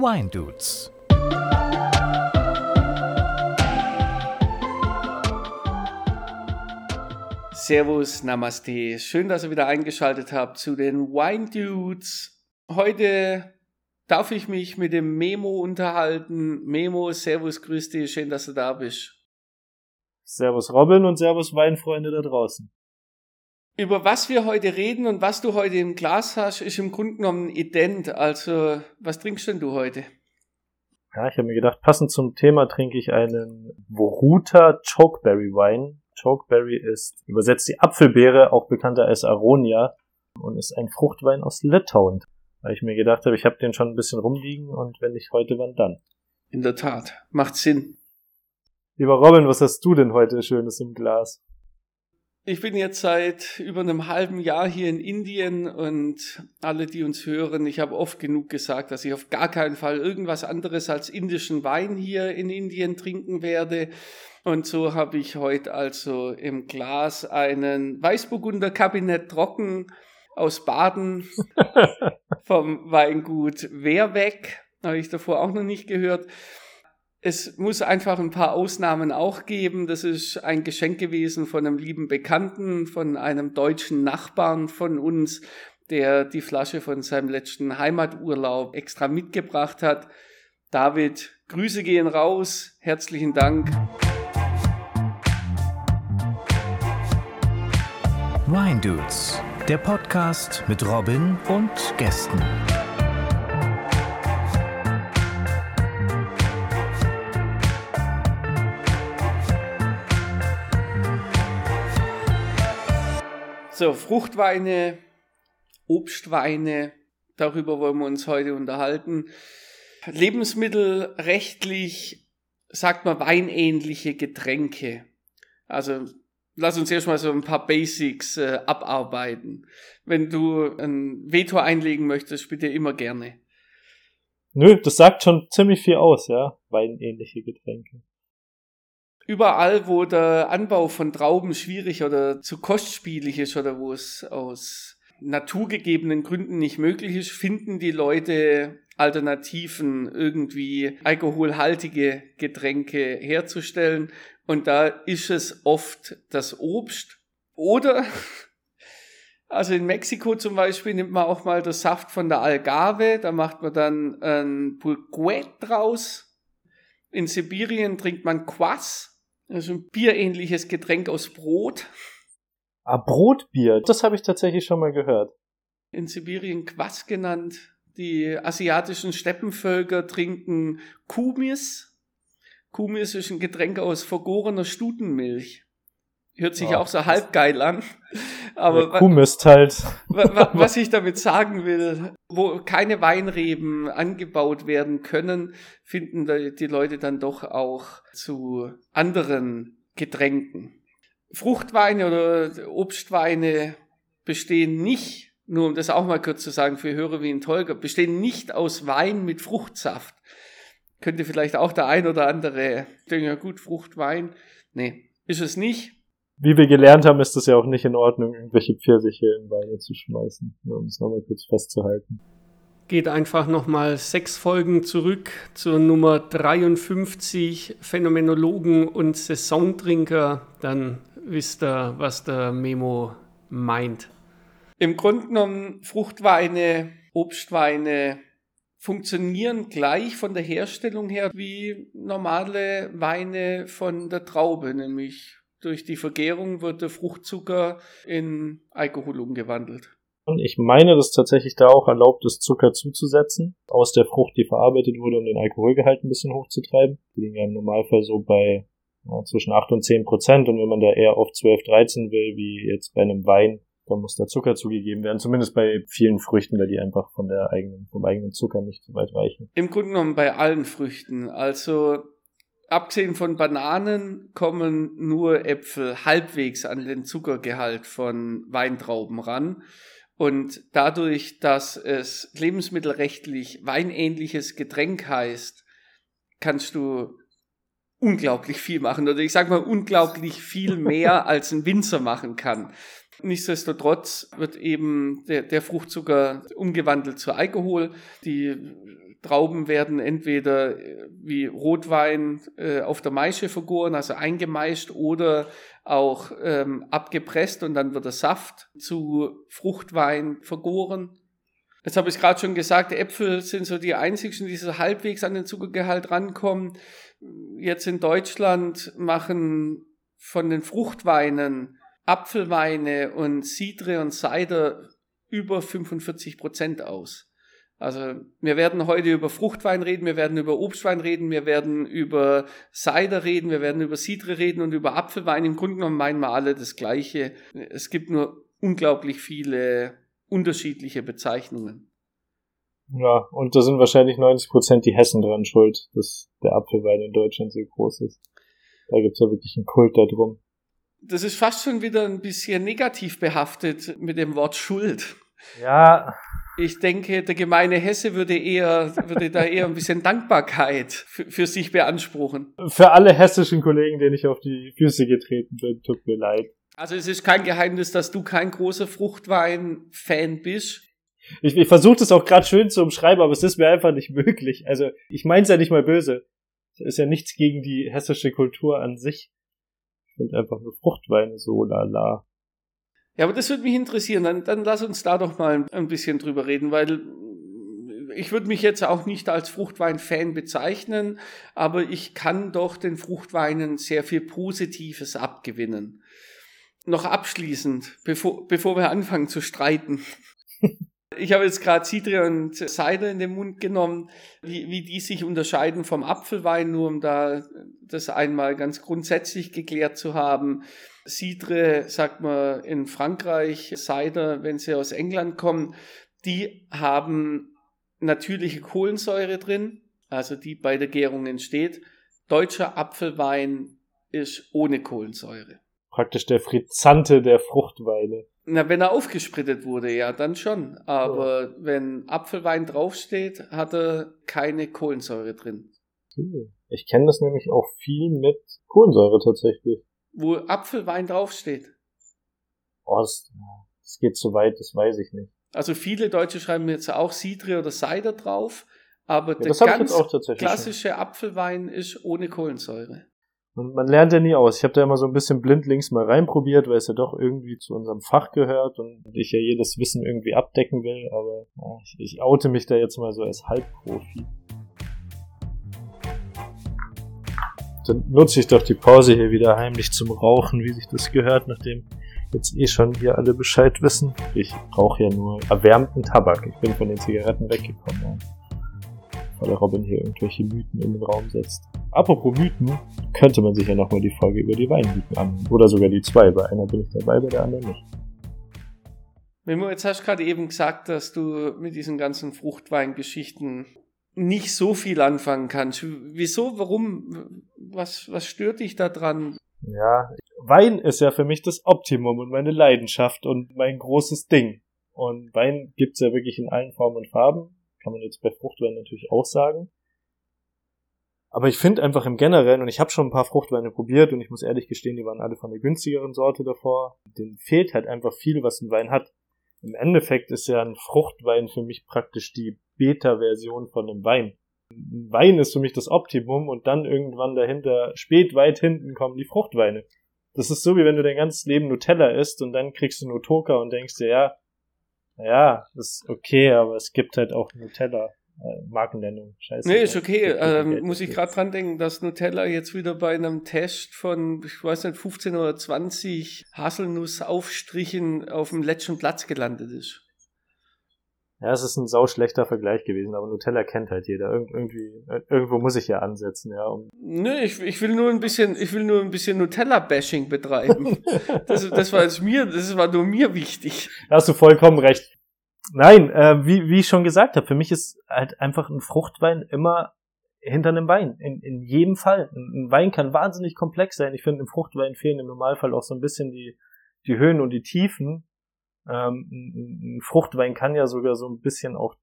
Wine Dudes. Servus, Namaste. Schön, dass ihr wieder eingeschaltet habt zu den Wine Dudes. Heute darf ich mich mit dem Memo unterhalten. Memo, Servus, grüß dich. Schön, dass du da bist. Servus Robin und Servus Weinfreunde da draußen. Über was wir heute reden und was du heute im Glas hast, ist im Grunde genommen ident. Also, was trinkst denn du heute? Ja, ich habe mir gedacht, passend zum Thema trinke ich einen Voruta Chokeberry Wein. Chokeberry ist übersetzt die Apfelbeere, auch bekannter als Aronia, und ist ein Fruchtwein aus Litauen. Weil ich mir gedacht habe, ich habe den schon ein bisschen rumliegen und wenn nicht heute, wann dann? In der Tat, macht Sinn. Lieber Robin, was hast du denn heute Schönes im Glas? Ich bin jetzt seit über einem halben Jahr hier in Indien und alle, die uns hören, ich habe oft genug gesagt, dass ich auf gar keinen Fall irgendwas anderes als indischen Wein hier in Indien trinken werde. Und so habe ich heute also im Glas einen Weißburgunder Kabinett Trocken aus Baden vom Weingut Wehrweg. Habe ich davor auch noch nicht gehört es muss einfach ein paar Ausnahmen auch geben. Das ist ein Geschenk gewesen von einem lieben Bekannten, von einem deutschen Nachbarn von uns, der die Flasche von seinem letzten Heimaturlaub extra mitgebracht hat. David, Grüße gehen raus. Herzlichen Dank. Wine Dudes, der Podcast mit Robin und Gästen. So, Fruchtweine, Obstweine, darüber wollen wir uns heute unterhalten. Lebensmittelrechtlich sagt man weinähnliche Getränke. Also lass uns erstmal so ein paar Basics äh, abarbeiten. Wenn du ein Veto einlegen möchtest, bitte immer gerne. Nö, das sagt schon ziemlich viel aus, ja. Weinähnliche Getränke überall, wo der Anbau von Trauben schwierig oder zu kostspielig ist oder wo es aus naturgegebenen Gründen nicht möglich ist, finden die Leute Alternativen, irgendwie alkoholhaltige Getränke herzustellen. Und da ist es oft das Obst. Oder, also in Mexiko zum Beispiel nimmt man auch mal das Saft von der Algarve, da macht man dann ein Pulquet draus. In Sibirien trinkt man Quass, also ein bierähnliches Getränk aus Brot. Ah, Brotbier, das habe ich tatsächlich schon mal gehört. In Sibirien Quass genannt. Die asiatischen Steppenvölker trinken Kumis. Kumis ist ein Getränk aus vergorener Stutenmilch. Hört sich oh, auch so halb geil an. Aber Kuhmist halt. was ich damit sagen will, wo keine Weinreben angebaut werden können, finden die Leute dann doch auch zu anderen Getränken. Fruchtweine oder Obstweine bestehen nicht, nur um das auch mal kurz zu sagen für Hörer wie ein Tolga, bestehen nicht aus Wein mit Fruchtsaft. Könnte vielleicht auch der ein oder andere denken, ja gut, Fruchtwein. Nee, ist es nicht wie wir gelernt haben, ist es ja auch nicht in Ordnung, irgendwelche Pfirsiche in Weine zu schmeißen, um es nochmal kurz festzuhalten. Geht einfach nochmal sechs Folgen zurück zur Nummer 53, Phänomenologen und Saisontrinker, dann wisst ihr, was der Memo meint. Im Grunde genommen Fruchtweine, Obstweine funktionieren gleich von der Herstellung her wie normale Weine von der Traube, nämlich durch die Vergärung wird der Fruchtzucker in Alkohol umgewandelt. Ich meine, dass tatsächlich da auch erlaubt ist, Zucker zuzusetzen aus der Frucht, die verarbeitet wurde, um den Alkoholgehalt ein bisschen hochzutreiben. Die liegen ja im Normalfall so bei ja, zwischen 8 und 10 Prozent. Und wenn man da eher auf 12, 13 will, wie jetzt bei einem Wein, dann muss da Zucker zugegeben werden. Zumindest bei vielen Früchten, weil die einfach von der eigenen, vom eigenen Zucker nicht so weit reichen. Im Grunde genommen bei allen Früchten. Also abgesehen von Bananen kommen nur Äpfel halbwegs an den Zuckergehalt von Weintrauben ran. Und dadurch, dass es lebensmittelrechtlich weinähnliches Getränk heißt, kannst du unglaublich viel machen. Oder ich sage mal unglaublich viel mehr, als ein Winzer machen kann. Nichtsdestotrotz wird eben der, der Fruchtzucker umgewandelt zu Alkohol. Die Trauben werden entweder äh, wie Rotwein äh, auf der Maische vergoren, also eingemeischt, oder auch ähm, abgepresst und dann wird der Saft zu Fruchtwein vergoren. Jetzt habe ich gerade schon gesagt, Äpfel sind so die einzigen, die so halbwegs an den Zuckergehalt rankommen. Jetzt in Deutschland machen von den Fruchtweinen Apfelweine und Cidre und Cider über 45 Prozent aus. Also wir werden heute über Fruchtwein reden, wir werden über Obstwein reden, wir werden über Cider reden, wir werden über Cidre reden und über Apfelwein. Im Grunde genommen meinen wir alle das Gleiche. Es gibt nur unglaublich viele unterschiedliche Bezeichnungen. Ja, und da sind wahrscheinlich 90 Prozent die Hessen dran schuld, dass der Apfelwein in Deutschland so groß ist. Da gibt's ja wirklich einen Kult darum. Das ist fast schon wieder ein bisschen negativ behaftet mit dem Wort Schuld. Ja, ich denke, der gemeine Hesse würde eher, würde da eher ein bisschen Dankbarkeit für, für, sich beanspruchen. Für alle hessischen Kollegen, denen ich auf die Füße getreten bin, tut mir leid. Also es ist kein Geheimnis, dass du kein großer Fruchtwein-Fan bist. Ich, ich versuche das auch gerade schön zu umschreiben, aber es ist mir einfach nicht möglich. Also ich meine es ja nicht mal böse. Es ist ja nichts gegen die hessische Kultur an sich. Ich finde einfach nur Fruchtweine so lala. Ja, aber das würde mich interessieren. Dann, dann lass uns da doch mal ein bisschen drüber reden, weil ich würde mich jetzt auch nicht als Fruchtwein-Fan bezeichnen, aber ich kann doch den Fruchtweinen sehr viel Positives abgewinnen. Noch abschließend, bevor, bevor wir anfangen zu streiten. Ich habe jetzt gerade Cidre und Cider in den Mund genommen, wie, wie die sich unterscheiden vom Apfelwein, nur um da das einmal ganz grundsätzlich geklärt zu haben. Cidre, sagt man in Frankreich, Cider, wenn sie aus England kommen, die haben natürliche Kohlensäure drin, also die bei der Gärung entsteht. Deutscher Apfelwein ist ohne Kohlensäure. Praktisch der Frizzante der Fruchtweine. Na, wenn er aufgesprittet wurde, ja, dann schon. Aber oh. wenn Apfelwein draufsteht, hat er keine Kohlensäure drin. Ich kenne das nämlich auch viel mit Kohlensäure tatsächlich wo Apfelwein draufsteht. Oh, das, das geht zu weit, das weiß ich nicht. Also viele Deutsche schreiben jetzt auch Cidre oder Cider drauf, aber ja, der ganz klassische schon. Apfelwein ist ohne Kohlensäure. Und man lernt ja nie aus. Ich habe da immer so ein bisschen blindlings mal reinprobiert, weil es ja doch irgendwie zu unserem Fach gehört und ich ja jedes Wissen irgendwie abdecken will, aber ja, ich, ich oute mich da jetzt mal so als Halbprofi. Dann nutze ich doch die Pause hier wieder heimlich zum Rauchen, wie sich das gehört, nachdem jetzt eh schon hier alle Bescheid wissen. Ich rauche ja nur erwärmten Tabak. Ich bin von den Zigaretten weggekommen, weil der Robin hier irgendwelche Mythen in den Raum setzt. Apropos Mythen, könnte man sich ja nochmal die Folge über die Weinmythen an. Oder sogar die zwei. Bei einer bin ich dabei, bei der anderen nicht. Mimo, jetzt hast du gerade eben gesagt, dass du mit diesen ganzen Fruchtweingeschichten nicht so viel anfangen kannst. Wieso? Warum? Was, was stört dich da dran? Ja, Wein ist ja für mich das Optimum und meine Leidenschaft und mein großes Ding. Und Wein gibt's ja wirklich in allen Formen und Farben. Kann man jetzt bei Fruchtwein natürlich auch sagen. Aber ich finde einfach im Generellen, und ich habe schon ein paar Fruchtweine probiert und ich muss ehrlich gestehen, die waren alle von der günstigeren Sorte davor. Den fehlt halt einfach viel, was ein Wein hat. Im Endeffekt ist ja ein Fruchtwein für mich praktisch die Beta-Version von einem Wein. Ein Wein ist für mich das Optimum und dann irgendwann dahinter, spät weit hinten kommen die Fruchtweine. Das ist so, wie wenn du dein ganzes Leben Nutella isst und dann kriegst du Nutoka und denkst dir, ja, ja, ist okay, aber es gibt halt auch Nutella. Äh, Markennennung, scheiße. Nee, ist okay. Ähm, muss ich gerade dran denken, dass Nutella jetzt wieder bei einem Test von, ich weiß nicht, 15 oder 20 Haselnussaufstrichen auf dem letzten Platz gelandet ist. Ja, es ist ein sauschlechter Vergleich gewesen, aber Nutella kennt halt jeder. Ir irgendwie, irgendwo muss ich ja ansetzen, ja. Um Nö, ich, ich will nur ein bisschen, ich will nur ein bisschen Nutella-Bashing betreiben. das, das war jetzt mir, das war nur mir wichtig. Da hast du vollkommen recht. Nein, äh, wie, wie ich schon gesagt habe, für mich ist halt einfach ein Fruchtwein immer hinter einem Wein. In, in jedem Fall. Ein, ein Wein kann wahnsinnig komplex sein. Ich finde, im Fruchtwein fehlen im Normalfall auch so ein bisschen die, die Höhen und die Tiefen. Ähm, ein Fruchtwein kann ja sogar so ein bisschen auch,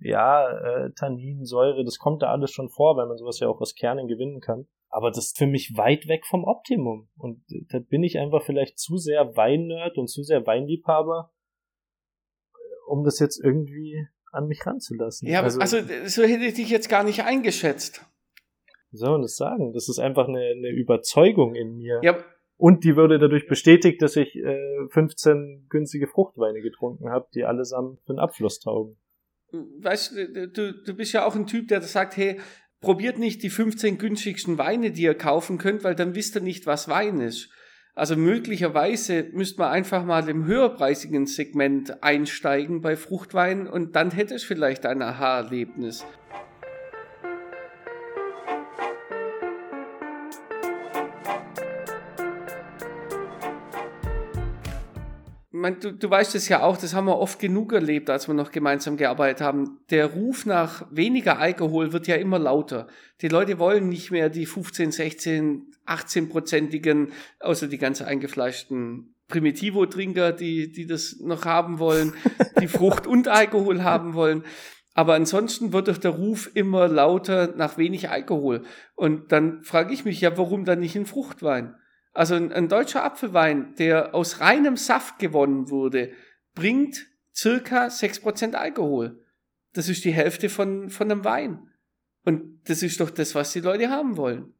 ja, äh, Tannin, das kommt da alles schon vor, weil man sowas ja auch aus Kernen gewinnen kann. Aber das ist für mich weit weg vom Optimum. Und da bin ich einfach vielleicht zu sehr Weinnerd und zu sehr Weinliebhaber, um das jetzt irgendwie an mich ranzulassen. Ja, also, also so hätte ich dich jetzt gar nicht eingeschätzt. Wie soll man das sagen? Das ist einfach eine, eine Überzeugung in mir. Ja, und die würde dadurch bestätigt, dass ich äh, 15 günstige Fruchtweine getrunken habe, die allesamt für den Abfluss taugen. Weißt du, du, du bist ja auch ein Typ, der sagt, hey, probiert nicht die 15 günstigsten Weine, die ihr kaufen könnt, weil dann wisst ihr nicht, was Wein ist. Also möglicherweise müsste man einfach mal im höherpreisigen Segment einsteigen bei Fruchtwein und dann hätte es vielleicht ein Aha-Erlebnis. Mein, du, du weißt es ja auch, das haben wir oft genug erlebt, als wir noch gemeinsam gearbeitet haben. Der Ruf nach weniger Alkohol wird ja immer lauter. Die Leute wollen nicht mehr die 15, 16, 18-prozentigen, außer die ganz eingefleischten Primitivo-Trinker, die, die das noch haben wollen, die Frucht und Alkohol haben wollen. Aber ansonsten wird doch der Ruf immer lauter nach wenig Alkohol. Und dann frage ich mich ja, warum dann nicht ein Fruchtwein? Also ein, ein deutscher Apfelwein, der aus reinem Saft gewonnen wurde, bringt circa 6% Alkohol. Das ist die Hälfte von, von einem Wein. Und das ist doch das, was die Leute haben wollen.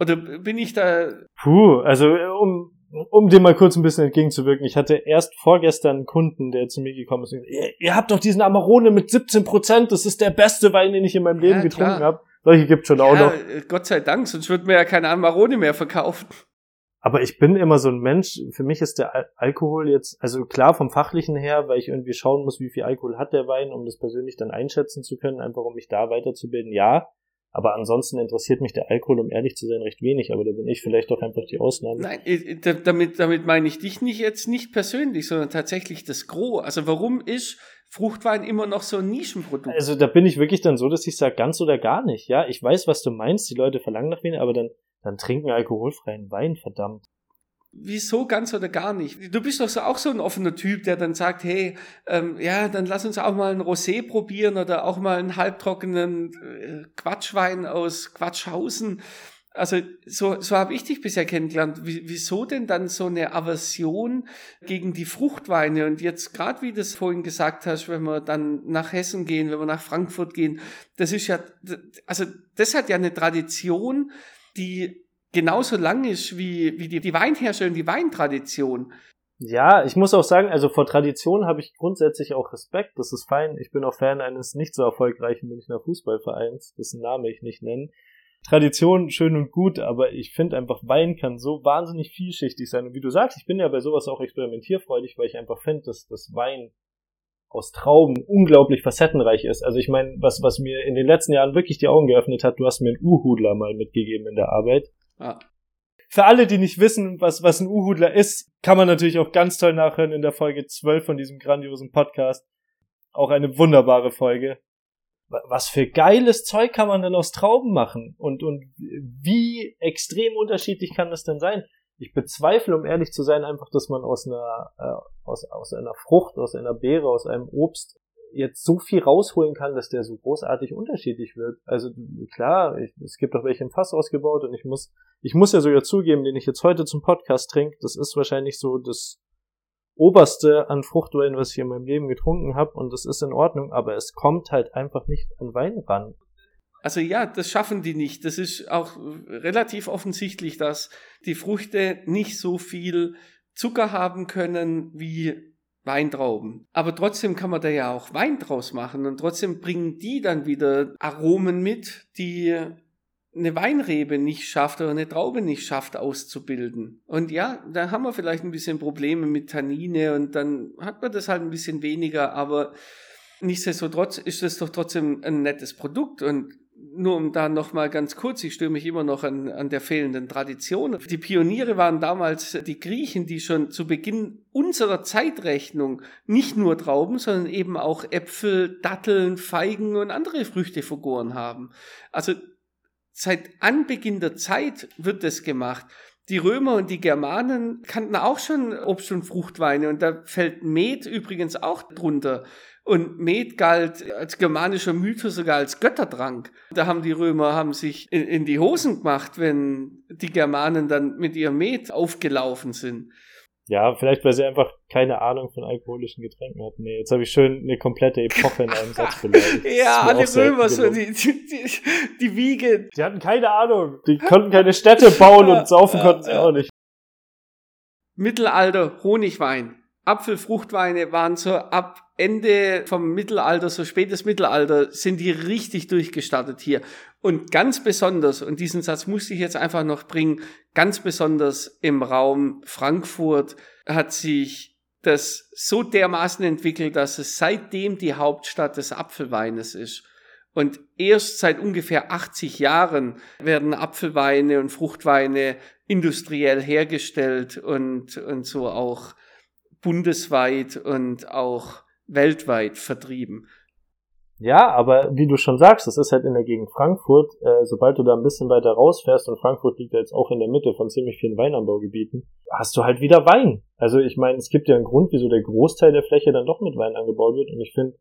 Oder bin ich da. Puh, also um, um dem mal kurz ein bisschen entgegenzuwirken, ich hatte erst vorgestern einen Kunden, der zu mir gekommen ist und gesagt, ihr, ihr habt doch diesen Amarone mit 17% das ist der beste Wein, den ich in meinem Leben ja, getrunken habe. Solche gibt's schon ja, auch noch. Gott sei Dank, sonst würden wir ja keine Amarone mehr verkaufen. Aber ich bin immer so ein Mensch, für mich ist der Al Alkohol jetzt, also klar vom Fachlichen her, weil ich irgendwie schauen muss, wie viel Alkohol hat der Wein, um das persönlich dann einschätzen zu können, einfach um mich da weiterzubilden, ja. Aber ansonsten interessiert mich der Alkohol, um ehrlich zu sein, recht wenig. Aber da bin ich vielleicht doch einfach die Ausnahme. Nein, damit, damit meine ich dich nicht jetzt nicht persönlich, sondern tatsächlich das Gros. Also warum ist Fruchtwein immer noch so ein Nischenprodukt? Also da bin ich wirklich dann so, dass ich sage, ganz oder gar nicht. Ja, ich weiß, was du meinst. Die Leute verlangen nach weniger, aber dann dann trinken alkoholfreien Wein, verdammt. Wieso ganz oder gar nicht? Du bist doch so auch so ein offener Typ, der dann sagt, hey, ähm, ja, dann lass uns auch mal ein Rosé probieren oder auch mal einen halbtrockenen äh, Quatschwein aus Quatschhausen. Also so, so habe ich dich bisher kennengelernt. Wie, wieso denn dann so eine Aversion gegen die Fruchtweine? Und jetzt gerade wie du es vorhin gesagt hast, wenn wir dann nach Hessen gehen, wenn wir nach Frankfurt gehen, das ist ja, also das hat ja eine Tradition, die genauso lang ist wie, wie die, die Weinherstellung, die Weintradition. Ja, ich muss auch sagen, also vor Tradition habe ich grundsätzlich auch Respekt. Das ist fein. Ich bin auch Fan eines nicht so erfolgreichen Münchner Fußballvereins, dessen Name ich nicht nenne. Tradition schön und gut, aber ich finde einfach, Wein kann so wahnsinnig vielschichtig sein. Und wie du sagst, ich bin ja bei sowas auch experimentierfreudig, weil ich einfach finde, dass das Wein aus Trauben unglaublich facettenreich ist. Also ich meine, was, was mir in den letzten Jahren wirklich die Augen geöffnet hat, du hast mir einen Uhudler mal mitgegeben in der Arbeit. Ah. Für alle, die nicht wissen, was, was ein Uhudler ist, kann man natürlich auch ganz toll nachhören in der Folge 12 von diesem grandiosen Podcast. Auch eine wunderbare Folge. Was für geiles Zeug kann man denn aus Trauben machen? Und, und wie extrem unterschiedlich kann das denn sein? Ich bezweifle, um ehrlich zu sein, einfach, dass man aus einer, äh, aus, aus einer Frucht, aus einer Beere, aus einem Obst jetzt so viel rausholen kann, dass der so großartig unterschiedlich wird. Also klar, ich, es gibt auch welche im Fass ausgebaut und ich muss, ich muss ja sogar zugeben, den ich jetzt heute zum Podcast trinke, das ist wahrscheinlich so das oberste an Fruchtwein, was ich in meinem Leben getrunken habe und das ist in Ordnung, aber es kommt halt einfach nicht an Wein ran. Also ja, das schaffen die nicht. Das ist auch relativ offensichtlich, dass die Früchte nicht so viel Zucker haben können wie Weintrauben. Aber trotzdem kann man da ja auch Wein draus machen und trotzdem bringen die dann wieder Aromen mit, die eine Weinrebe nicht schafft oder eine Traube nicht schafft auszubilden. Und ja, da haben wir vielleicht ein bisschen Probleme mit Tannine und dann hat man das halt ein bisschen weniger, aber nichtsdestotrotz ist es doch trotzdem ein nettes Produkt und nur um da nochmal ganz kurz, ich störe mich immer noch an, an der fehlenden Tradition. Die Pioniere waren damals die Griechen, die schon zu Beginn unserer Zeitrechnung nicht nur Trauben, sondern eben auch Äpfel, Datteln, Feigen und andere Früchte vergoren haben. Also seit Anbeginn der Zeit wird das gemacht. Die Römer und die Germanen kannten auch schon Obst- und Fruchtweine und da fällt Met übrigens auch drunter. Und Met galt als germanischer Mythos sogar als Götterdrank. Da haben die Römer haben sich in, in die Hosen gemacht, wenn die Germanen dann mit ihrem Met aufgelaufen sind. Ja, vielleicht weil sie einfach keine Ahnung von alkoholischen Getränken hatten. Nee, jetzt habe ich schön eine komplette Epoche in einem Satz beleidigt. ja, alle Römer, so die, die, die, Wiege. Die hatten keine Ahnung. Die konnten keine Städte bauen und saufen konnten sie auch nicht. Mittelalter, Honigwein. Apfelfruchtweine waren so ab Ende vom Mittelalter, so spätes Mittelalter, sind die richtig durchgestartet hier. Und ganz besonders, und diesen Satz musste ich jetzt einfach noch bringen, ganz besonders im Raum Frankfurt hat sich das so dermaßen entwickelt, dass es seitdem die Hauptstadt des Apfelweines ist. Und erst seit ungefähr 80 Jahren werden Apfelweine und Fruchtweine industriell hergestellt und, und so auch bundesweit und auch weltweit vertrieben. Ja, aber wie du schon sagst, das ist halt in der Gegend Frankfurt. Äh, sobald du da ein bisschen weiter rausfährst, und Frankfurt liegt ja jetzt auch in der Mitte von ziemlich vielen Weinanbaugebieten, hast du halt wieder Wein. Also ich meine, es gibt ja einen Grund, wieso der Großteil der Fläche dann doch mit Wein angebaut wird. Und ich finde,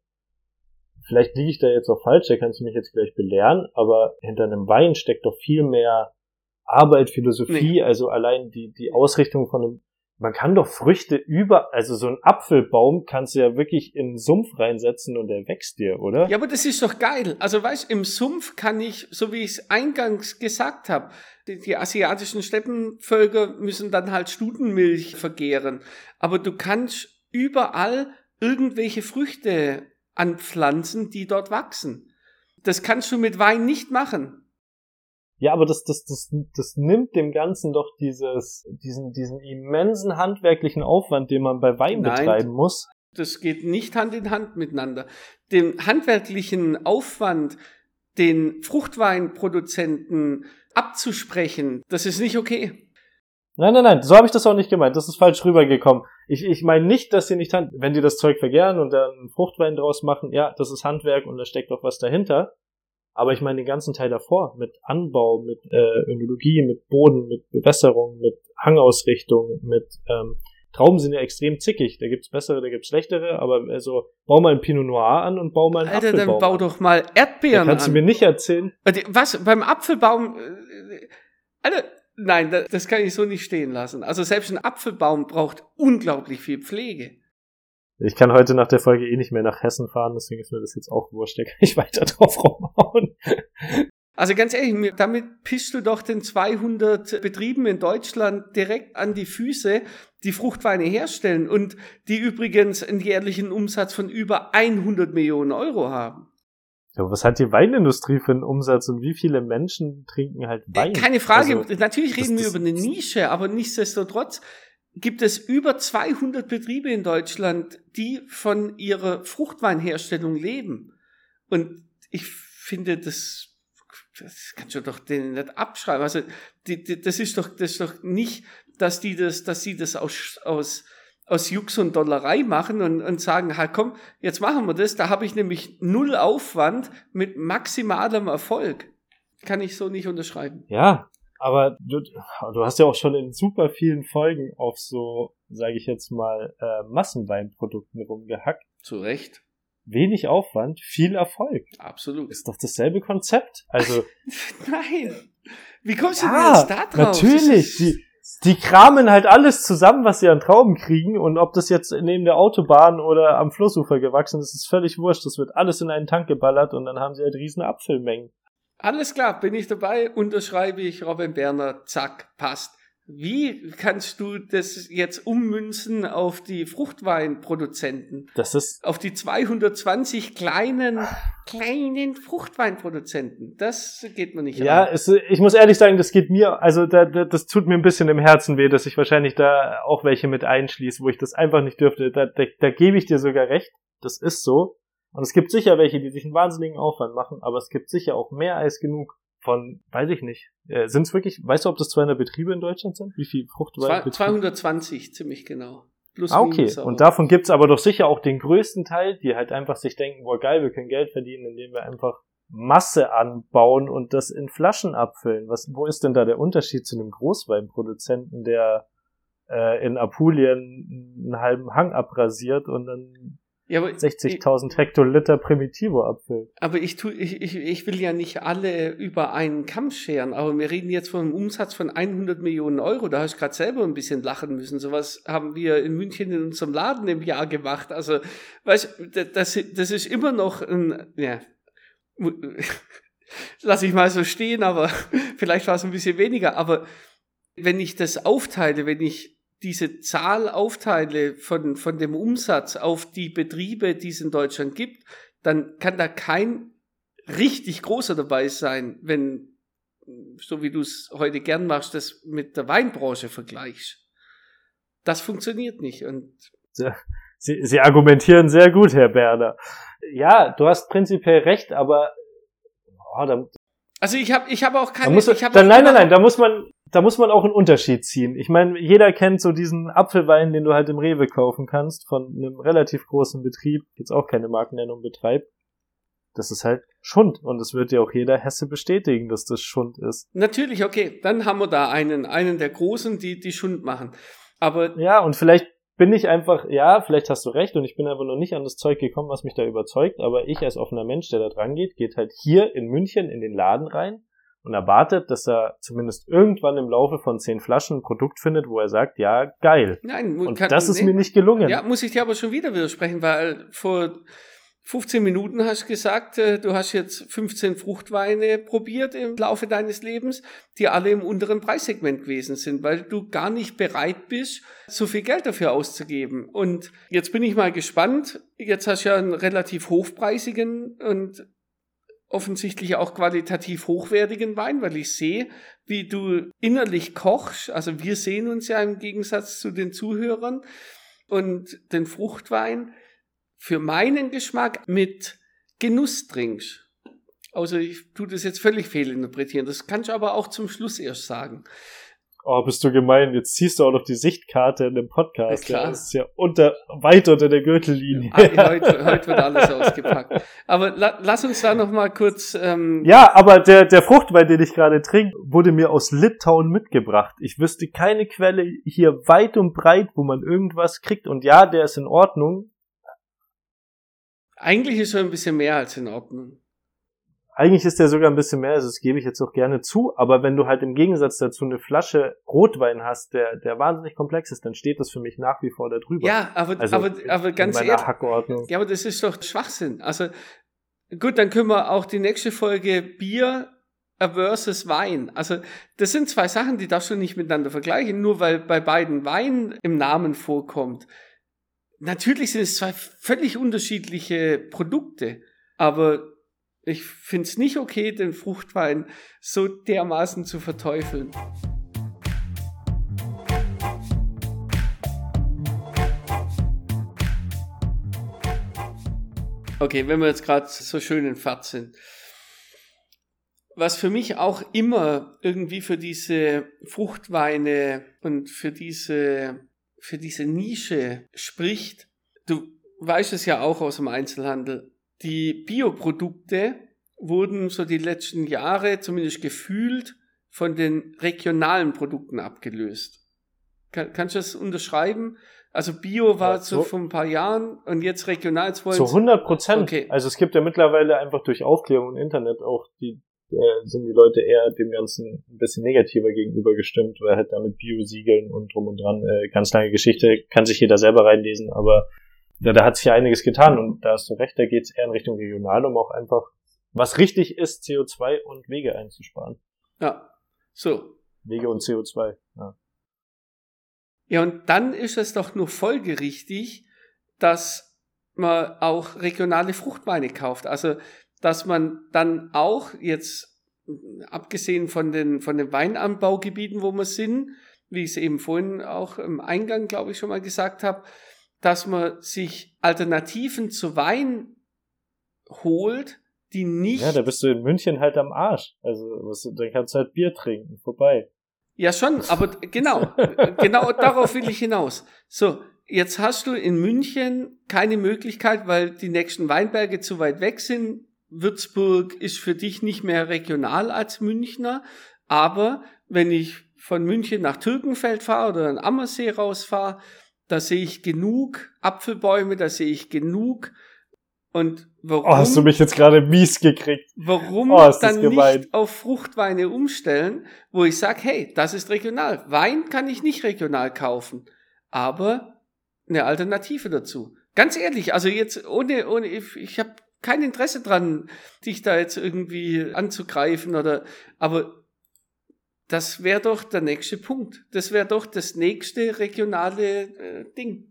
vielleicht liege ich da jetzt auch falsch, da kannst du mich jetzt gleich belehren, aber hinter einem Wein steckt doch viel mehr Arbeit, Philosophie, nee. also allein die, die Ausrichtung von einem man kann doch Früchte über, also so ein Apfelbaum kannst du ja wirklich in den Sumpf reinsetzen und der wächst dir, oder? Ja, aber das ist doch geil. Also weißt, im Sumpf kann ich, so wie ich es eingangs gesagt habe, die, die, asiatischen Steppenvölker müssen dann halt Stutenmilch vergehren. Aber du kannst überall irgendwelche Früchte anpflanzen, die dort wachsen. Das kannst du mit Wein nicht machen. Ja, aber das, das, das, das nimmt dem Ganzen doch dieses, diesen, diesen immensen handwerklichen Aufwand, den man bei Wein Nein, betreiben muss. Das geht nicht Hand in Hand miteinander. Den handwerklichen Aufwand, den Fruchtweinproduzenten abzusprechen, das ist nicht okay. Nein, nein, nein, so habe ich das auch nicht gemeint. Das ist falsch rübergekommen. Ich, ich meine nicht, dass sie nicht, wenn die das Zeug vergären und dann Fruchtwein draus machen, ja, das ist Handwerk und da steckt doch was dahinter. Aber ich meine den ganzen Teil davor, mit Anbau, mit äh, Önologie, mit Boden, mit Bewässerung, mit Hangausrichtung, mit ähm, Trauben sind ja extrem zickig. Da gibt's bessere, da gibt's schlechtere, aber also bau mal ein Pinot Noir an und bau mal einen Alter, Apfelbaum. dann bau doch mal Erdbeeren da kannst an. du mir nicht erzählen. Was? Beim Apfelbaum. Äh, Alter, nein, das kann ich so nicht stehen lassen. Also selbst ein Apfelbaum braucht unglaublich viel Pflege. Ich kann heute nach der Folge eh nicht mehr nach Hessen fahren, deswegen ist mir das jetzt auch wurscht, da kann ich weiter drauf rumhauen. Also ganz ehrlich, damit pischst du doch den 200 Betrieben in Deutschland direkt an die Füße, die Fruchtweine herstellen und die übrigens einen jährlichen Umsatz von über 100 Millionen Euro haben. Ja, was hat die Weinindustrie für einen Umsatz und wie viele Menschen trinken halt Wein? Keine Frage. Also, Natürlich reden das, wir über eine Nische, aber nichtsdestotrotz gibt es über 200 Betriebe in Deutschland, die von ihrer Fruchtweinherstellung leben. Und ich finde, das, das kannst du doch denen nicht abschreiben. Also, die, die, das ist doch, das ist doch nicht, dass die das, dass sie das aus, aus, aus Jux und Dollerei machen und, und sagen, halt komm, jetzt machen wir das. Da habe ich nämlich null Aufwand mit maximalem Erfolg. Kann ich so nicht unterschreiben. Ja, aber du, du hast ja auch schon in super vielen Folgen auf so, sage ich jetzt mal, äh, Massenweinprodukten rumgehackt. Zu Recht. Wenig Aufwand, viel Erfolg. Absolut. Ist doch dasselbe Konzept. Also. Nein. Wie kommst du ja, denn jetzt da drauf? Natürlich. Die, die kramen halt alles zusammen, was sie an Trauben kriegen. Und ob das jetzt neben der Autobahn oder am Flussufer gewachsen ist, ist völlig wurscht. Das wird alles in einen Tank geballert und dann haben sie halt riesen Apfelmengen. Alles klar, bin ich dabei, unterschreibe ich Robin Berner, zack, passt. Wie kannst du das jetzt ummünzen auf die Fruchtweinproduzenten? Das ist auf die 220 kleinen kleinen Fruchtweinproduzenten. Das geht mir nicht. Ja, es, ich muss ehrlich sagen, das geht mir, also da, da, das tut mir ein bisschen im Herzen weh, dass ich wahrscheinlich da auch welche mit einschließe, wo ich das einfach nicht dürfte. Da, da, da gebe ich dir sogar recht. Das ist so. Und es gibt sicher welche, die sich einen wahnsinnigen Aufwand machen, aber es gibt sicher auch mehr als genug von, weiß ich nicht. Äh, sind es wirklich, weißt du, ob das 200 Betriebe in Deutschland sind? Wie viel Fruchtwein? 220, ziemlich genau. Plus ah, okay. Und davon gibt's aber doch sicher auch den größten Teil, die halt einfach sich denken, boah geil, wir können Geld verdienen, indem wir einfach Masse anbauen und das in Flaschen abfüllen. Was, wo ist denn da der Unterschied zu einem Großweinproduzenten, der äh, in Apulien einen halben Hang abrasiert und dann ja, 60.000 Hektoliter Primitivo abfüllt. Aber ich, tu, ich, ich, ich will ja nicht alle über einen Kamm scheren, aber wir reden jetzt von einem Umsatz von 100 Millionen Euro. Da habe ich gerade selber ein bisschen lachen müssen. Sowas haben wir in München in unserem Laden im Jahr gemacht. Also, weißt das, das ist immer noch ein, ja, lass ich mal so stehen, aber vielleicht war es ein bisschen weniger. Aber wenn ich das aufteile, wenn ich diese Zahl aufteile von, von dem Umsatz auf die Betriebe, die es in Deutschland gibt, dann kann da kein richtig großer dabei sein, wenn, so wie du es heute gern machst, das mit der Weinbranche vergleichst. Das funktioniert nicht. Und Sie, Sie argumentieren sehr gut, Herr Berner. Ja, du hast prinzipiell recht, aber oh, da, also ich habe ich hab auch keine. Muss, ich hab da, nein, nein, nein, da muss man da muss man auch einen Unterschied ziehen. Ich meine, jeder kennt so diesen Apfelwein, den du halt im Rewe kaufen kannst, von einem relativ großen Betrieb, jetzt auch keine Markennennung betreibt. Das ist halt Schund. Und es wird ja auch jeder Hesse bestätigen, dass das Schund ist. Natürlich, okay. Dann haben wir da einen, einen der Großen, die, die Schund machen. Aber. Ja, und vielleicht bin ich einfach, ja, vielleicht hast du recht und ich bin aber noch nicht an das Zeug gekommen, was mich da überzeugt, aber ich als offener Mensch, der da dran geht, geht halt hier in München in den Laden rein und erwartet, dass er zumindest irgendwann im Laufe von zehn Flaschen ein Produkt findet, wo er sagt, ja, geil. Nein, und kann, das ist nee, mir nicht gelungen. Ja, muss ich dir aber schon wieder widersprechen, weil vor 15 Minuten hast gesagt, äh, du hast jetzt 15 Fruchtweine probiert im Laufe deines Lebens, die alle im unteren Preissegment gewesen sind, weil du gar nicht bereit bist, so viel Geld dafür auszugeben. Und jetzt bin ich mal gespannt. Jetzt hast du ja einen relativ hochpreisigen und offensichtlich auch qualitativ hochwertigen Wein, weil ich sehe, wie du innerlich kochst. Also wir sehen uns ja im Gegensatz zu den Zuhörern und den Fruchtwein für meinen Geschmack mit Genuss trinkst. Also ich tue das jetzt völlig fehlinterpretieren. Das kannst du aber auch zum Schluss erst sagen. Oh, bist du gemein. Jetzt ziehst du auch noch die Sichtkarte in dem Podcast. Ja. Das ist ja unter, weit unter der Gürtellinie. Ah, heute, heute wird alles ausgepackt. Aber la, lass uns da noch mal kurz... Ähm ja, aber der, der Fruchtwein, den ich gerade trinke, wurde mir aus Litauen mitgebracht. Ich wüsste keine Quelle hier weit und breit, wo man irgendwas kriegt. Und ja, der ist in Ordnung. Eigentlich ist er ein bisschen mehr als in Ordnung. Eigentlich ist der sogar ein bisschen mehr, also das gebe ich jetzt auch gerne zu, aber wenn du halt im Gegensatz dazu eine Flasche Rotwein hast, der, der wahnsinnig komplex ist, dann steht das für mich nach wie vor da drüber. Ja, aber, also aber, aber ganz ehrlich. Ja, aber das ist doch Schwachsinn. Also, gut, dann können wir auch die nächste Folge Bier versus Wein. Also, das sind zwei Sachen, die darfst du nicht miteinander vergleichen, nur weil bei beiden Wein im Namen vorkommt. Natürlich sind es zwei völlig unterschiedliche Produkte, aber ich finde es nicht okay, den Fruchtwein so dermaßen zu verteufeln. Okay, wenn wir jetzt gerade so schön in Fahrt sind. Was für mich auch immer irgendwie für diese Fruchtweine und für diese, für diese Nische spricht, du weißt es ja auch aus dem Einzelhandel, die Bioprodukte wurden so die letzten Jahre zumindest gefühlt von den regionalen Produkten abgelöst. Kann, kannst du das unterschreiben? Also Bio war ja, so, so vor ein paar Jahren und jetzt regional. Jetzt zu 100 Prozent. Okay. Also es gibt ja mittlerweile einfach durch Aufklärung und Internet auch die äh, sind die Leute eher dem Ganzen ein bisschen negativer gegenüber gestimmt, weil halt damit Bio-Siegeln und drum und dran äh, ganz lange Geschichte kann sich jeder selber reinlesen, aber ja, da hat sich ja einiges getan und da hast du recht, da geht es eher in Richtung regional, um auch einfach, was richtig ist, CO2 und Wege einzusparen. Ja, so. Wege und CO2, ja. Ja, und dann ist es doch nur folgerichtig, dass man auch regionale Fruchtweine kauft. Also, dass man dann auch jetzt, abgesehen von den, von den Weinanbaugebieten, wo wir sind, wie ich es eben vorhin auch im Eingang, glaube ich, schon mal gesagt habe, dass man sich Alternativen zu Wein holt, die nicht. Ja, da bist du in München halt am Arsch. Also, dann kannst du halt Bier trinken, vorbei. Ja, schon, aber genau, genau darauf will ich hinaus. So, jetzt hast du in München keine Möglichkeit, weil die nächsten Weinberge zu weit weg sind, Würzburg ist für dich nicht mehr regional als Münchner, aber wenn ich von München nach Türkenfeld fahre oder an Ammersee rausfahre, da sehe ich genug Apfelbäume, da sehe ich genug und warum? Oh, hast du mich jetzt gerade mies gekriegt? Warum oh, dann nicht auf Fruchtweine umstellen, wo ich sage, hey, das ist regional. Wein kann ich nicht regional kaufen, aber eine Alternative dazu. Ganz ehrlich, also jetzt ohne, ohne, ich, ich habe kein Interesse dran, dich da jetzt irgendwie anzugreifen oder, aber das wäre doch der nächste Punkt. Das wäre doch das nächste regionale äh, Ding.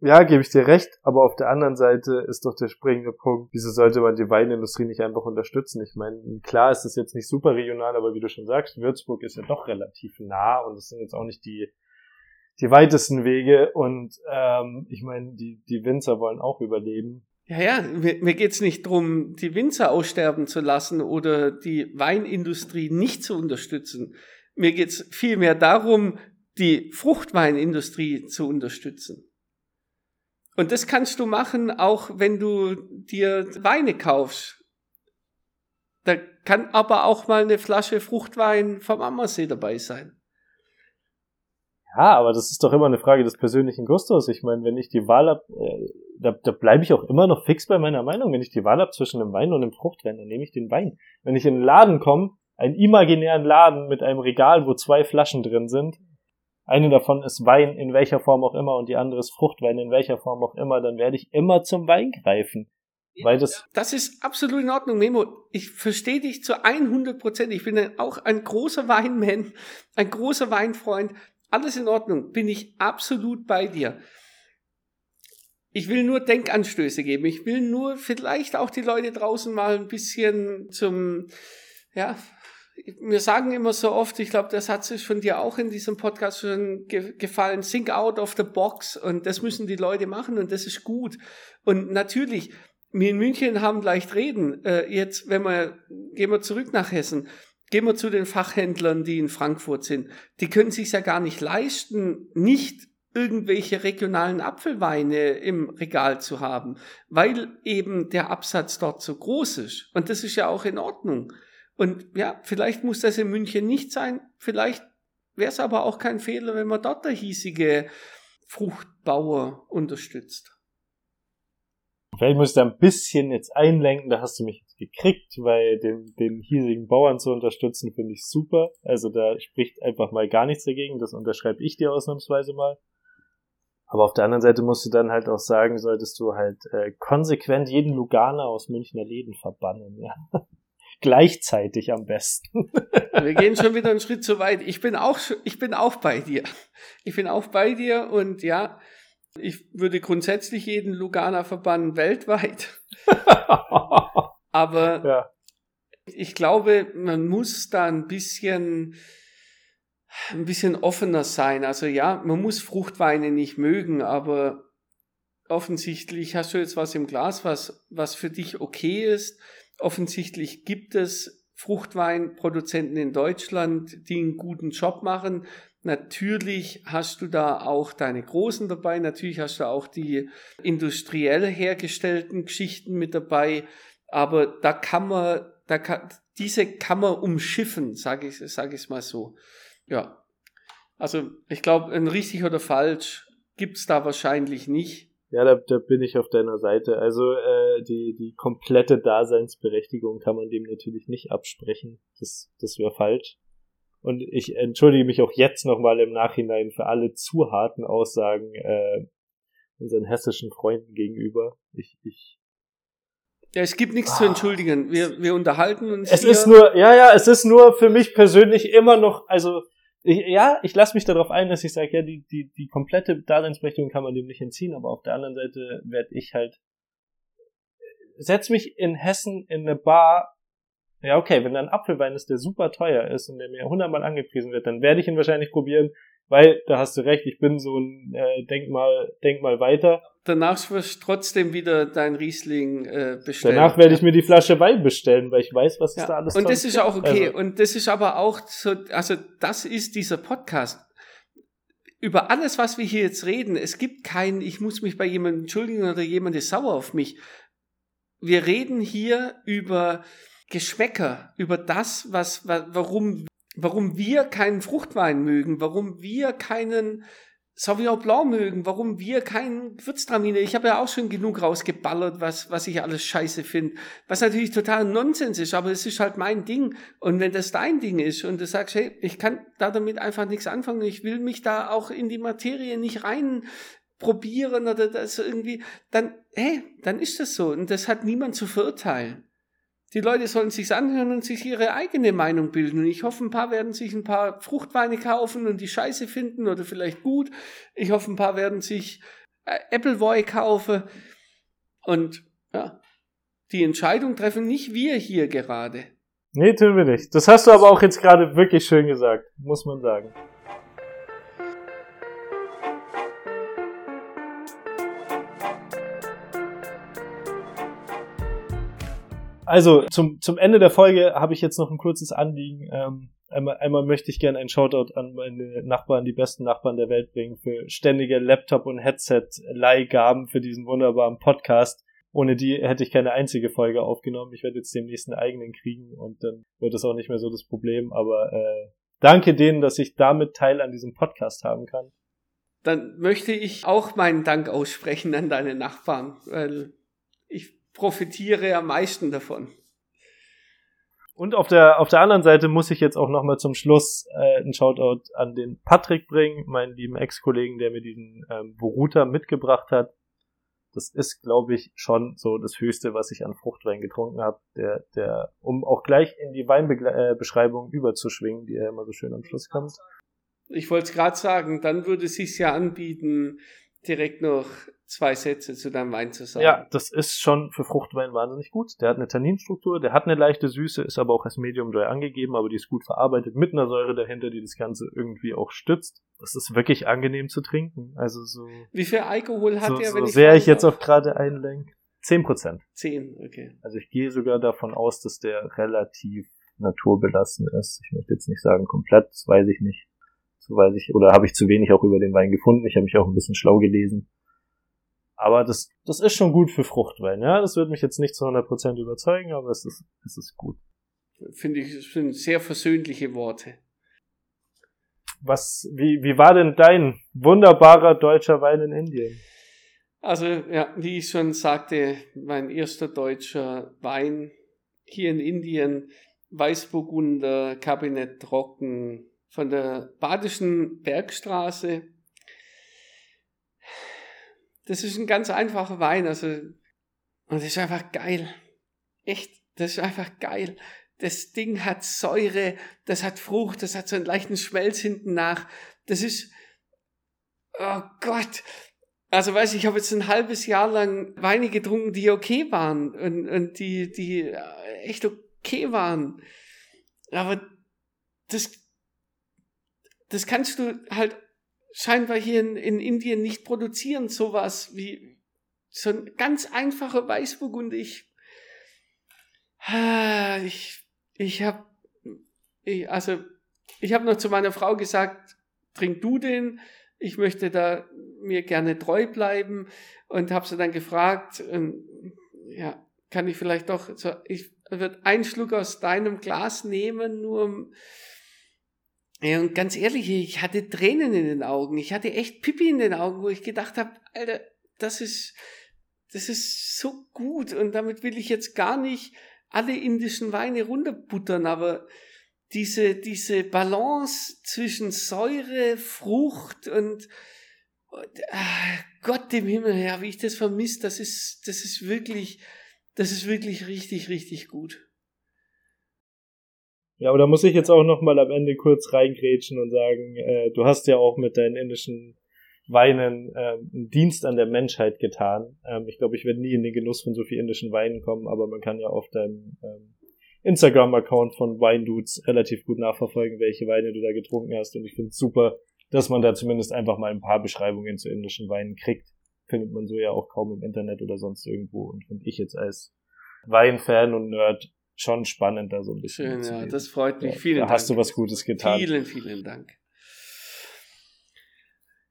Ja, gebe ich dir recht, aber auf der anderen Seite ist doch der springende Punkt, wieso sollte man die Weinindustrie nicht einfach unterstützen? Ich meine, klar ist es jetzt nicht super regional, aber wie du schon sagst, Würzburg ist ja doch relativ nah und es sind jetzt auch nicht die, die weitesten Wege und ähm, ich meine, die, die Winzer wollen auch überleben. Ja, ja, mir, mir geht's nicht drum, die Winzer aussterben zu lassen oder die Weinindustrie nicht zu unterstützen. Mir geht's vielmehr darum, die Fruchtweinindustrie zu unterstützen. Und das kannst du machen, auch wenn du dir Weine kaufst. Da kann aber auch mal eine Flasche Fruchtwein vom Ammersee dabei sein. Ja, aber das ist doch immer eine Frage des persönlichen Gustos. Ich meine, wenn ich die Wahl hab, äh, da, da bleibe ich auch immer noch fix bei meiner Meinung. Wenn ich die Wahl hab zwischen einem Wein und einem Fruchtwein, dann nehme ich den Wein. Wenn ich in einen Laden komme, einen imaginären Laden mit einem Regal, wo zwei Flaschen drin sind, eine davon ist Wein in welcher Form auch immer und die andere ist Fruchtwein in welcher Form auch immer, dann werde ich immer zum Wein greifen. Weil das, das ist absolut in Ordnung, Memo. Ich verstehe dich zu 100 Prozent. Ich bin auch ein großer Weinman, ein großer Weinfreund. Alles in Ordnung. Bin ich absolut bei dir. Ich will nur Denkanstöße geben. Ich will nur vielleicht auch die Leute draußen mal ein bisschen zum, ja, wir sagen immer so oft, ich glaube, der Satz ist von dir auch in diesem Podcast schon ge gefallen, think out of the box und das müssen die Leute machen und das ist gut. Und natürlich, wir in München haben leicht reden. Äh, jetzt, wenn wir, gehen wir zurück nach Hessen, gehen wir zu den Fachhändlern, die in Frankfurt sind. Die können sich ja gar nicht leisten, nicht irgendwelche regionalen Apfelweine im Regal zu haben, weil eben der Absatz dort so groß ist. Und das ist ja auch in Ordnung. Und ja, vielleicht muss das in München nicht sein. Vielleicht wäre es aber auch kein Fehler, wenn man dort der hiesige Fruchtbauer unterstützt. Vielleicht muss ich da ein bisschen jetzt einlenken, da hast du mich gekriegt, weil den, den hiesigen Bauern zu unterstützen, finde ich super. Also da spricht einfach mal gar nichts dagegen, das unterschreibe ich dir ausnahmsweise mal. Aber auf der anderen Seite musst du dann halt auch sagen, solltest du halt äh, konsequent jeden Luganer aus Münchner Läden verbannen, ja. Gleichzeitig am besten. Wir gehen schon wieder einen Schritt zu weit. Ich bin auch, ich bin auch bei dir. Ich bin auch bei dir und ja, ich würde grundsätzlich jeden Lugana verbannen weltweit. Aber ja. ich glaube, man muss da ein bisschen, ein bisschen offener sein. Also ja, man muss Fruchtweine nicht mögen, aber offensichtlich hast du jetzt was im Glas, was, was für dich okay ist offensichtlich gibt es Fruchtweinproduzenten in Deutschland, die einen guten Job machen. Natürlich hast du da auch deine Großen dabei, natürlich hast du auch die industriell hergestellten Geschichten mit dabei, aber da kann man, da kann, diese kann man umschiffen, sage ich, sag ich mal so. Ja. Also ich glaube, ein richtig oder falsch gibt's da wahrscheinlich nicht. Ja, da, da bin ich auf deiner Seite. Also äh, die, die komplette Daseinsberechtigung kann man dem natürlich nicht absprechen. Das, das wäre falsch. Und ich entschuldige mich auch jetzt nochmal im Nachhinein für alle zu harten Aussagen äh, unseren hessischen Freunden gegenüber. Ich, ich ja, es gibt nichts ah, zu entschuldigen. Wir, wir unterhalten uns. Es hier. ist nur, ja, ja, es ist nur für mich persönlich immer noch, also ich, ja, ich lasse mich darauf ein, dass ich sage, ja, die, die, die komplette Daseinsberechtigung kann man dem nicht entziehen, aber auf der anderen Seite werde ich halt, setz mich in Hessen in eine Bar, ja, okay, wenn da ein Apfelwein ist, der super teuer ist und der mir hundertmal angepriesen wird, dann werde ich ihn wahrscheinlich probieren, weil, da hast du recht, ich bin so ein äh, denk mal, denk mal weiter. Danach wirst du trotzdem wieder dein Riesling äh, bestellen. Danach werde ich mir die Flasche Wein bestellen, weil ich weiß, was ja. es da alles Und das ist auch okay. Also. Und das ist aber auch so, also das ist dieser Podcast. Über alles, was wir hier jetzt reden, es gibt keinen, ich muss mich bei jemandem entschuldigen oder jemand ist sauer auf mich. wir reden hier über Geschmäcker, über das, was, warum, warum wir keinen Fruchtwein mögen, warum wir keinen Sauvignon Blanc mögen, warum wir keinen Gewürztraminer. Ich habe ja auch schon genug rausgeballert, was, was ich alles scheiße finde. Was natürlich total Nonsens ist, aber es ist halt mein Ding. Und wenn das dein Ding ist und du sagst, hey, ich kann da damit einfach nichts anfangen, ich will mich da auch in die Materie nicht rein probieren oder das irgendwie, dann, hey, dann ist das so. Und das hat niemand zu verurteilen. Die Leute sollen sich's anhören und sich ihre eigene Meinung bilden. Und ich hoffe, ein paar werden sich ein paar Fruchtweine kaufen und die Scheiße finden oder vielleicht gut. Ich hoffe, ein paar werden sich äh, Appleboy kaufen. Und ja, die Entscheidung treffen nicht wir hier gerade. Nee, tun wir nicht. Das hast du aber auch jetzt gerade wirklich schön gesagt, muss man sagen. Also zum, zum Ende der Folge habe ich jetzt noch ein kurzes Anliegen. Ähm, einmal, einmal möchte ich gerne einen Shoutout an meine Nachbarn, die besten Nachbarn der Welt bringen, für ständige Laptop- und Headset-Leihgaben für diesen wunderbaren Podcast. Ohne die hätte ich keine einzige Folge aufgenommen. Ich werde jetzt demnächst einen eigenen kriegen und dann wird das auch nicht mehr so das Problem. Aber äh, danke denen, dass ich damit Teil an diesem Podcast haben kann. Dann möchte ich auch meinen Dank aussprechen an deine Nachbarn, weil ich profitiere am meisten davon. Und auf der, auf der anderen Seite muss ich jetzt auch nochmal zum Schluss äh, einen Shoutout an den Patrick bringen, meinen lieben Ex-Kollegen, der mir diesen ähm, Boruta mitgebracht hat. Das ist, glaube ich, schon so das Höchste, was ich an Fruchtwein getrunken habe. Der, der, um auch gleich in die Weinbeschreibung äh, überzuschwingen, die er immer so schön am Schluss kommt. Ich wollte es gerade sagen, dann würde es sich ja anbieten, direkt noch zwei Sätze zu deinem Wein zu sagen. Ja, das ist schon für Fruchtwein wahnsinnig gut. Der hat eine Tanninstruktur, der hat eine leichte Süße, ist aber auch als Medium Dry angegeben, aber die ist gut verarbeitet mit einer Säure dahinter, die das Ganze irgendwie auch stützt. Das ist wirklich angenehm zu trinken. Also so. Wie viel Alkohol hat so, der, wenn so ich sehr ich jetzt auch gerade einlenke? Zehn Prozent. Zehn, okay. Also ich gehe sogar davon aus, dass der relativ naturbelassen ist. Ich möchte jetzt nicht sagen komplett, das weiß ich nicht. Weiß ich, oder habe ich zu wenig auch über den Wein gefunden. Ich habe mich auch ein bisschen schlau gelesen. Aber das, das ist schon gut für Fruchtwein. Ja, das wird mich jetzt nicht zu 100% überzeugen, aber es ist, es ist gut. Finde ich, das sind sehr versöhnliche Worte. Was, wie, wie war denn dein wunderbarer deutscher Wein in Indien? Also, ja, wie ich schon sagte, mein erster deutscher Wein hier in Indien, Weißburgunder, Kabinett Trocken von der Badischen Bergstraße das ist ein ganz einfacher Wein, also, und das ist einfach geil. Echt, das ist einfach geil. Das Ding hat Säure, das hat Frucht, das hat so einen leichten Schmelz hinten nach. Das ist, oh Gott. Also weiß ich, ich habe jetzt ein halbes Jahr lang Weine getrunken, die okay waren und, und die, die echt okay waren. Aber das, das kannst du halt scheinbar hier in, in Indien nicht produzieren, sowas wie so ein ganz einfacher Weißburgunder. Ich, ich, ich habe, ich, also ich habe noch zu meiner Frau gesagt, trink du den, ich möchte da mir gerne treu bleiben und habe sie dann gefragt, und, ja, kann ich vielleicht doch, so, ich würde einen Schluck aus deinem Glas nehmen, nur um ja, und ganz ehrlich, ich hatte Tränen in den Augen. Ich hatte echt Pipi in den Augen, wo ich gedacht habe, Alter, das ist, das ist so gut. Und damit will ich jetzt gar nicht alle indischen Weine runterbuttern, aber diese, diese Balance zwischen Säure, Frucht und, und ah, Gott im Himmel, ja, wie ich das vermisse, das ist, das ist wirklich, das ist wirklich richtig, richtig gut. Ja, aber da muss ich jetzt auch noch mal am Ende kurz reingrätschen und sagen, äh, du hast ja auch mit deinen indischen Weinen äh, einen Dienst an der Menschheit getan. Ähm, ich glaube, ich werde nie in den Genuss von so viel indischen Weinen kommen, aber man kann ja auf deinem ähm, Instagram-Account von Wine Dudes relativ gut nachverfolgen, welche Weine du da getrunken hast. Und ich finde es super, dass man da zumindest einfach mal ein paar Beschreibungen zu indischen Weinen kriegt. Findet man so ja auch kaum im Internet oder sonst irgendwo. Und finde ich jetzt als Weinfan und Nerd schon spannend, da so ein bisschen. Schön, ja, das freut mich. Ja, vielen da Dank. Hast du was Gutes getan. Vielen, vielen Dank.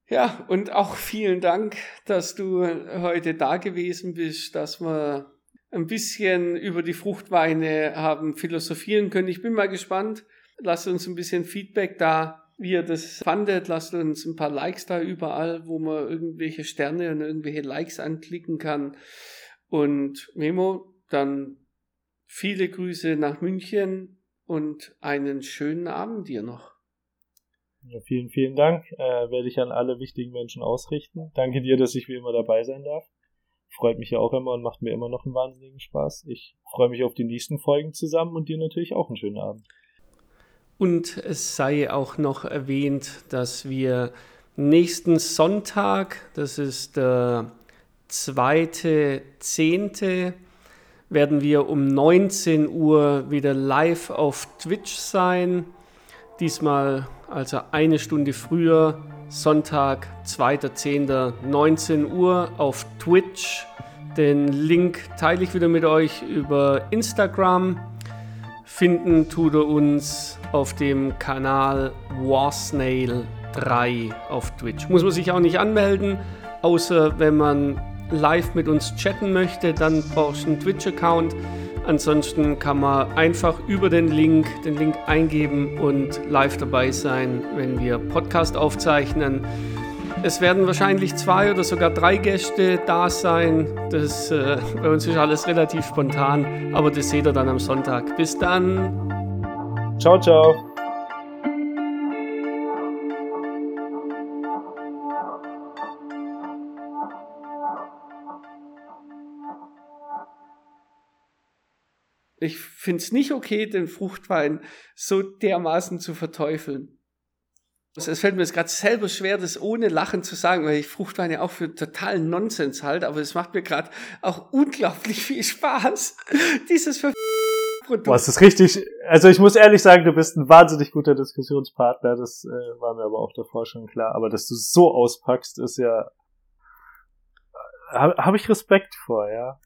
Ja, und auch vielen Dank, dass du heute da gewesen bist, dass wir ein bisschen über die Fruchtweine haben philosophieren können. Ich bin mal gespannt. Lasst uns ein bisschen Feedback da, wie ihr das fandet. Lasst uns ein paar Likes da überall, wo man irgendwelche Sterne und irgendwelche Likes anklicken kann. Und Memo, dann viele Grüße nach München und einen schönen Abend dir noch. Ja, vielen, vielen Dank. Äh, werde ich an alle wichtigen Menschen ausrichten. Danke dir, dass ich wie immer dabei sein darf. Freut mich ja auch immer und macht mir immer noch einen wahnsinnigen Spaß. Ich freue mich auf die nächsten Folgen zusammen und dir natürlich auch einen schönen Abend. Und es sei auch noch erwähnt, dass wir nächsten Sonntag, das ist der zweite Zehnte, werden wir um 19 Uhr wieder live auf Twitch sein. Diesmal also eine Stunde früher, Sonntag, 2.10. 19 Uhr auf Twitch. Den Link teile ich wieder mit euch über Instagram. Finden tut er uns auf dem Kanal Warsnail 3 auf Twitch. Muss man sich auch nicht anmelden, außer wenn man live mit uns chatten möchte, dann brauchst du einen Twitch-Account. Ansonsten kann man einfach über den Link, den Link eingeben und live dabei sein, wenn wir Podcast aufzeichnen. Es werden wahrscheinlich zwei oder sogar drei Gäste da sein. Das äh, bei uns ist alles relativ spontan, aber das seht ihr dann am Sonntag. Bis dann. Ciao, ciao. Ich finde es nicht okay, den Fruchtwein so dermaßen zu verteufeln. Es fällt mir jetzt gerade selber schwer, das ohne Lachen zu sagen, weil ich Fruchtwein ja auch für totalen Nonsens halte, aber es macht mir gerade auch unglaublich viel Spaß, dieses für Produkt. Boah, ist richtig, also ich muss ehrlich sagen, du bist ein wahnsinnig guter Diskussionspartner, das äh, war mir aber auch davor schon klar, aber dass du so auspackst, ist ja, habe hab ich Respekt vor, ja.